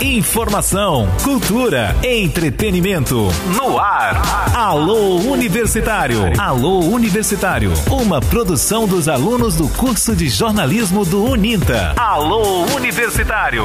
Informação, cultura, entretenimento. No ar. Alô Universitário. Alô Universitário. Uma produção dos alunos do curso de jornalismo do Uninta. Alô Universitário.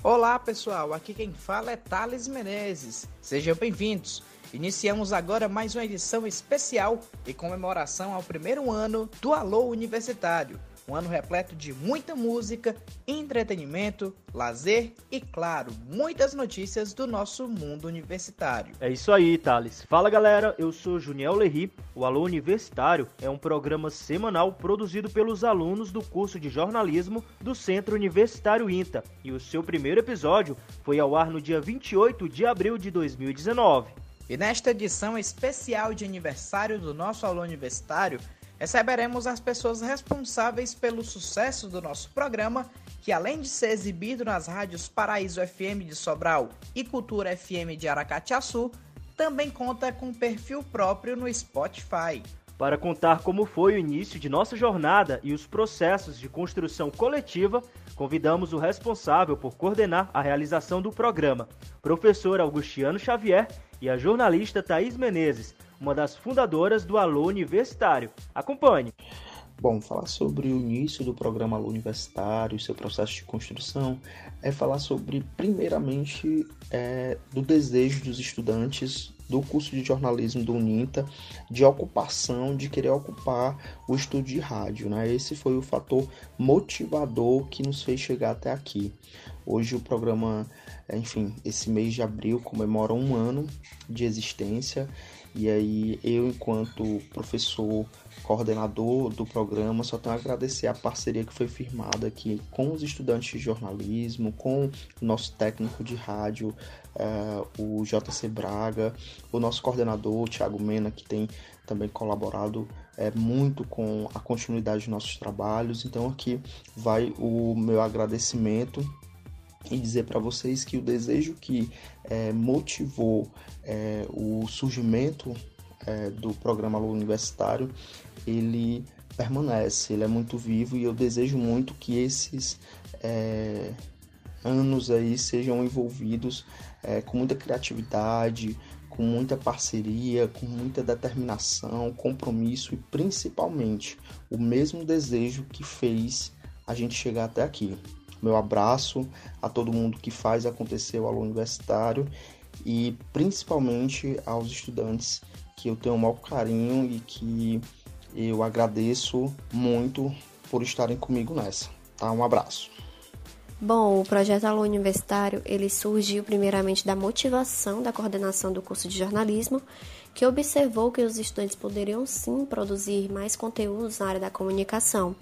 Olá pessoal, aqui quem fala é Thales Menezes. Sejam bem-vindos. Iniciamos agora mais uma edição especial em comemoração ao primeiro ano do Alô Universitário um ano repleto de muita música, entretenimento, lazer e, claro, muitas notícias do nosso mundo universitário. É isso aí, Thales. Fala galera, eu sou Juniel Lerri. O Alô Universitário é um programa semanal produzido pelos alunos do curso de jornalismo do Centro Universitário INTA. E o seu primeiro episódio foi ao ar no dia 28 de abril de 2019. E nesta edição especial de aniversário do nosso Alô Universitário, receberemos as pessoas responsáveis pelo sucesso do nosso programa, que além de ser exibido nas rádios Paraíso FM de Sobral e Cultura FM de Aracatiaçu, também conta com perfil próprio no Spotify. Para contar como foi o início de nossa jornada e os processos de construção coletiva, convidamos o responsável por coordenar a realização do programa, professor Augustiano Xavier, e a jornalista Thaís Menezes, uma das fundadoras do Alô Universitário. Acompanhe! Bom, falar sobre o início do programa Alô Universitário, seu processo de construção, é falar sobre, primeiramente, é, do desejo dos estudantes do curso de jornalismo do Uninta de ocupação, de querer ocupar o estúdio de rádio. Né? Esse foi o fator motivador que nos fez chegar até aqui. Hoje o programa, enfim, esse mês de abril comemora um ano de existência e aí eu, enquanto professor, coordenador do programa, só tenho a agradecer a parceria que foi firmada aqui com os estudantes de jornalismo, com o nosso técnico de rádio, uh, o JC Braga, o nosso coordenador, o Thiago Mena, que tem também colaborado é, muito com a continuidade dos nossos trabalhos. Então aqui vai o meu agradecimento e dizer para vocês que o desejo que é, motivou o surgimento do programa Aluno Universitário, ele permanece, ele é muito vivo e eu desejo muito que esses anos aí sejam envolvidos é, com muita criatividade, com muita parceria, com muita determinação, compromisso e principalmente o mesmo desejo que fez a gente chegar até aqui meu abraço a todo mundo que faz acontecer o aluno universitário e principalmente aos estudantes que eu tenho o maior carinho e que eu agradeço muito por estarem comigo nessa. Tá? Um abraço. Bom, o projeto Aluno Universitário, ele surgiu primeiramente da motivação da coordenação do curso de jornalismo, que observou que os estudantes poderiam sim produzir mais conteúdos na área da comunicação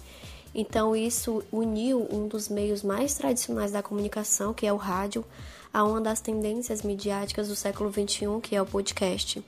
então, isso uniu um dos meios mais tradicionais da comunicação, que é o rádio, a uma das tendências midiáticas do século XXI, que é o podcast.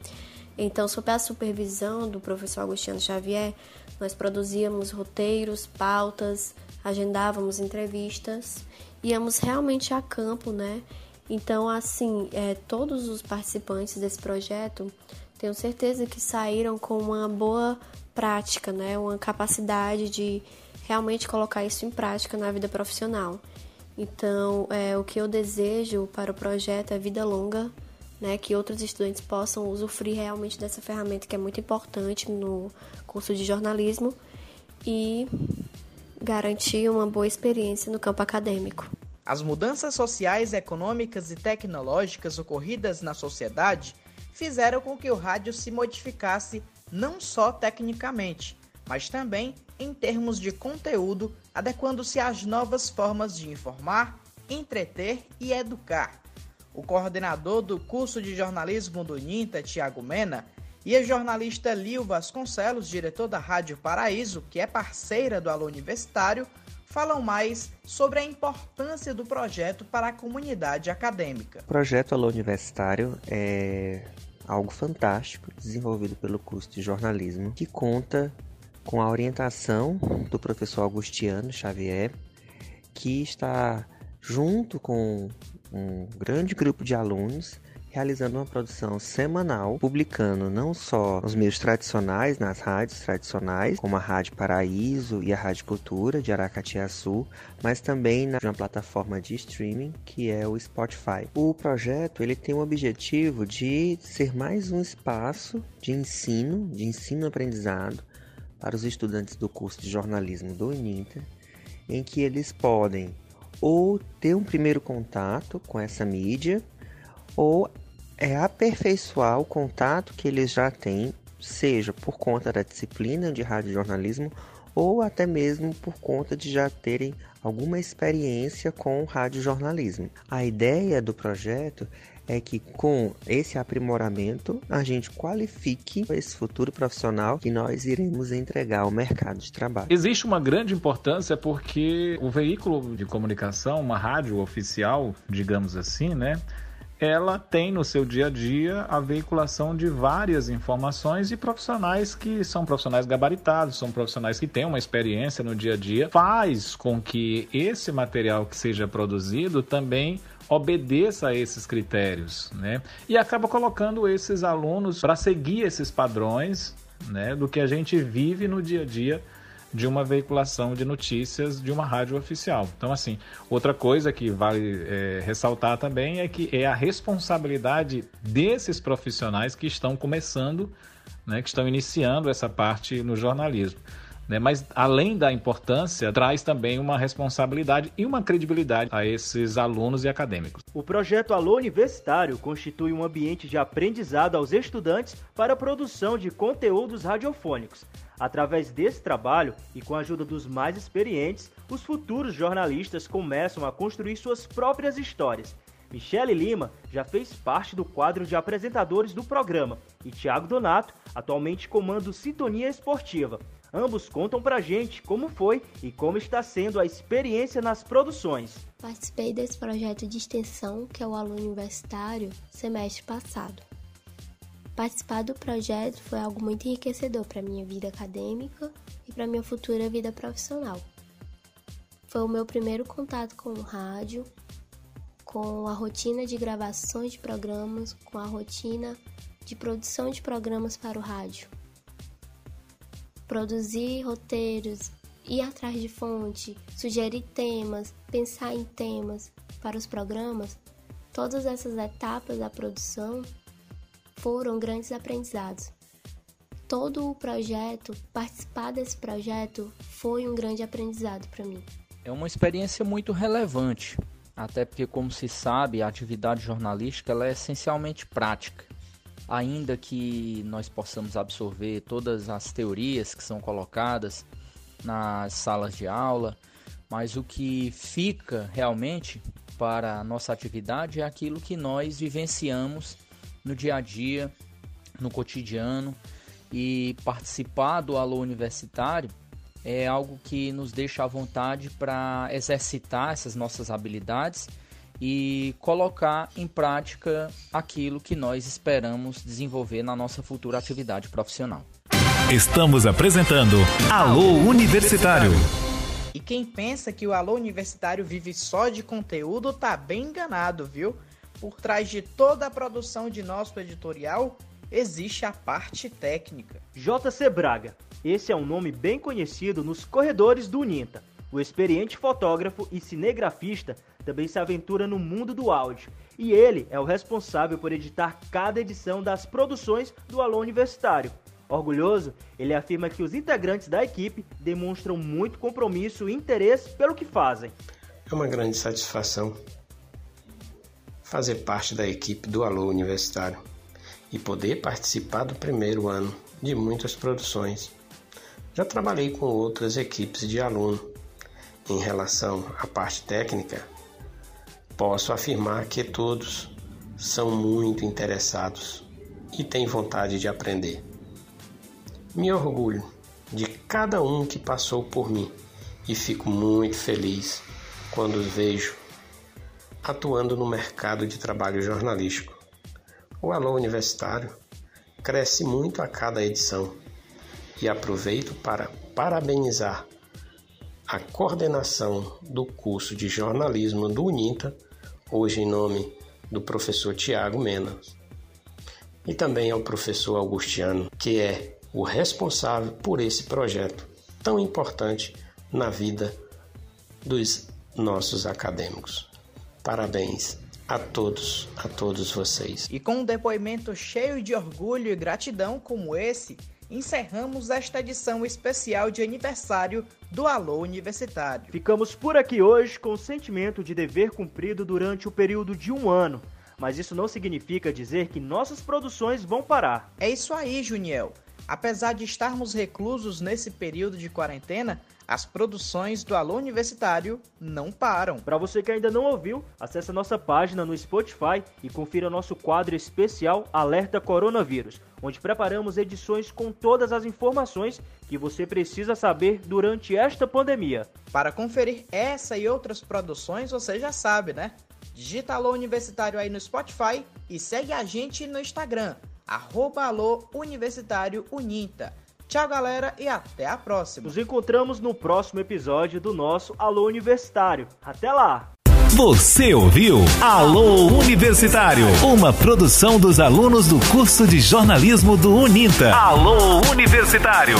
Então, sob a supervisão do professor Agostinho Xavier, nós produzíamos roteiros, pautas, agendávamos entrevistas, íamos realmente a campo, né? Então, assim, é, todos os participantes desse projeto, tenho certeza que saíram com uma boa prática, né? Uma capacidade de realmente colocar isso em prática na vida profissional. Então, é, o que eu desejo para o projeto é vida longa, né, que outros estudantes possam usufruir realmente dessa ferramenta que é muito importante no curso de jornalismo e garantir uma boa experiência no campo acadêmico. As mudanças sociais, econômicas e tecnológicas ocorridas na sociedade fizeram com que o rádio se modificasse não só tecnicamente, mas também em termos de conteúdo, adequando-se às novas formas de informar, entreter e educar. O coordenador do curso de jornalismo do NINTA, Tiago Mena, e a jornalista Lil Vasconcelos, diretor da Rádio Paraíso, que é parceira do Alô Universitário, falam mais sobre a importância do projeto para a comunidade acadêmica. O projeto Alô Universitário é algo fantástico desenvolvido pelo curso de jornalismo que conta com a orientação do professor Augustiano Xavier, que está junto com um grande grupo de alunos realizando uma produção semanal, publicando não só nos meios tradicionais, nas rádios tradicionais, como a Rádio Paraíso e a Rádio Cultura de Aracatiaçu, mas também na uma plataforma de streaming que é o Spotify. O projeto ele tem o objetivo de ser mais um espaço de ensino, de ensino-aprendizado para os estudantes do curso de jornalismo do Uninter, em que eles podem ou ter um primeiro contato com essa mídia ou é aperfeiçoar o contato que eles já têm, seja por conta da disciplina de radiojornalismo ou até mesmo por conta de já terem alguma experiência com radiojornalismo. A ideia do projeto é que com esse aprimoramento a gente qualifique esse futuro profissional que nós iremos entregar ao mercado de trabalho. Existe uma grande importância porque o veículo de comunicação, uma rádio oficial, digamos assim, né? Ela tem no seu dia a dia a veiculação de várias informações e profissionais que são profissionais gabaritados, são profissionais que têm uma experiência no dia a dia, faz com que esse material que seja produzido também obedeça a esses critérios, né? E acaba colocando esses alunos para seguir esses padrões, né, do que a gente vive no dia a dia de uma veiculação de notícias de uma rádio oficial. Então, assim, outra coisa que vale é, ressaltar também é que é a responsabilidade desses profissionais que estão começando, né, que estão iniciando essa parte no jornalismo. Né? Mas, além da importância, traz também uma responsabilidade e uma credibilidade a esses alunos e acadêmicos. O projeto Alô Universitário constitui um ambiente de aprendizado aos estudantes para a produção de conteúdos radiofônicos. Através desse trabalho e com a ajuda dos mais experientes, os futuros jornalistas começam a construir suas próprias histórias. Michele Lima já fez parte do quadro de apresentadores do programa e Tiago Donato atualmente comanda o Sintonia Esportiva. Ambos contam pra gente como foi e como está sendo a experiência nas produções. Participei desse projeto de extensão que é o aluno universitário semestre passado. Participar do projeto foi algo muito enriquecedor para minha vida acadêmica e para minha futura vida profissional. Foi o meu primeiro contato com o rádio, com a rotina de gravações de programas, com a rotina de produção de programas para o rádio. Produzir roteiros, ir atrás de fonte, sugerir temas, pensar em temas para os programas, todas essas etapas da produção foram grandes aprendizados. Todo o projeto, participar desse projeto, foi um grande aprendizado para mim. É uma experiência muito relevante, até porque, como se sabe, a atividade jornalística ela é essencialmente prática. Ainda que nós possamos absorver todas as teorias que são colocadas nas salas de aula, mas o que fica realmente para a nossa atividade é aquilo que nós vivenciamos no dia a dia, no cotidiano. E participar do Alô Universitário é algo que nos deixa à vontade para exercitar essas nossas habilidades e colocar em prática aquilo que nós esperamos desenvolver na nossa futura atividade profissional. Estamos apresentando Alô Universitário. E quem pensa que o Alô Universitário vive só de conteúdo tá bem enganado, viu? por trás de toda a produção de nosso editorial existe a parte técnica. JC Braga. Esse é um nome bem conhecido nos corredores do Uninta. O experiente fotógrafo e cinegrafista também se aventura no mundo do áudio, e ele é o responsável por editar cada edição das produções do Alô Universitário. Orgulhoso, ele afirma que os integrantes da equipe demonstram muito compromisso e interesse pelo que fazem. É uma grande satisfação fazer parte da equipe do Alô Universitário e poder participar do primeiro ano de muitas produções. Já trabalhei com outras equipes de aluno. Em relação à parte técnica, posso afirmar que todos são muito interessados e têm vontade de aprender. Me orgulho de cada um que passou por mim e fico muito feliz quando vejo atuando no mercado de trabalho jornalístico. O Alô Universitário cresce muito a cada edição e aproveito para parabenizar a coordenação do curso de jornalismo do UNITA, hoje em nome do professor Tiago Mena. E também ao professor Augustiano, que é o responsável por esse projeto tão importante na vida dos nossos acadêmicos. Parabéns a todos, a todos vocês. E com um depoimento cheio de orgulho e gratidão como esse, encerramos esta edição especial de aniversário do Alô Universitário. Ficamos por aqui hoje com o sentimento de dever cumprido durante o período de um ano, mas isso não significa dizer que nossas produções vão parar. É isso aí, Juniel. Apesar de estarmos reclusos nesse período de quarentena, as produções do Alô Universitário não param. Para você que ainda não ouviu, acesse a nossa página no Spotify e confira nosso quadro especial Alerta Coronavírus, onde preparamos edições com todas as informações que você precisa saber durante esta pandemia. Para conferir essa e outras produções, você já sabe, né? Digita Alô Universitário aí no Spotify e segue a gente no Instagram, arroba Alô Universitário Uninta. Tchau, galera, e até a próxima. Nos encontramos no próximo episódio do nosso Alô Universitário. Até lá! Você ouviu Alô Universitário, uma produção dos alunos do curso de jornalismo do Uninta. Alô Universitário.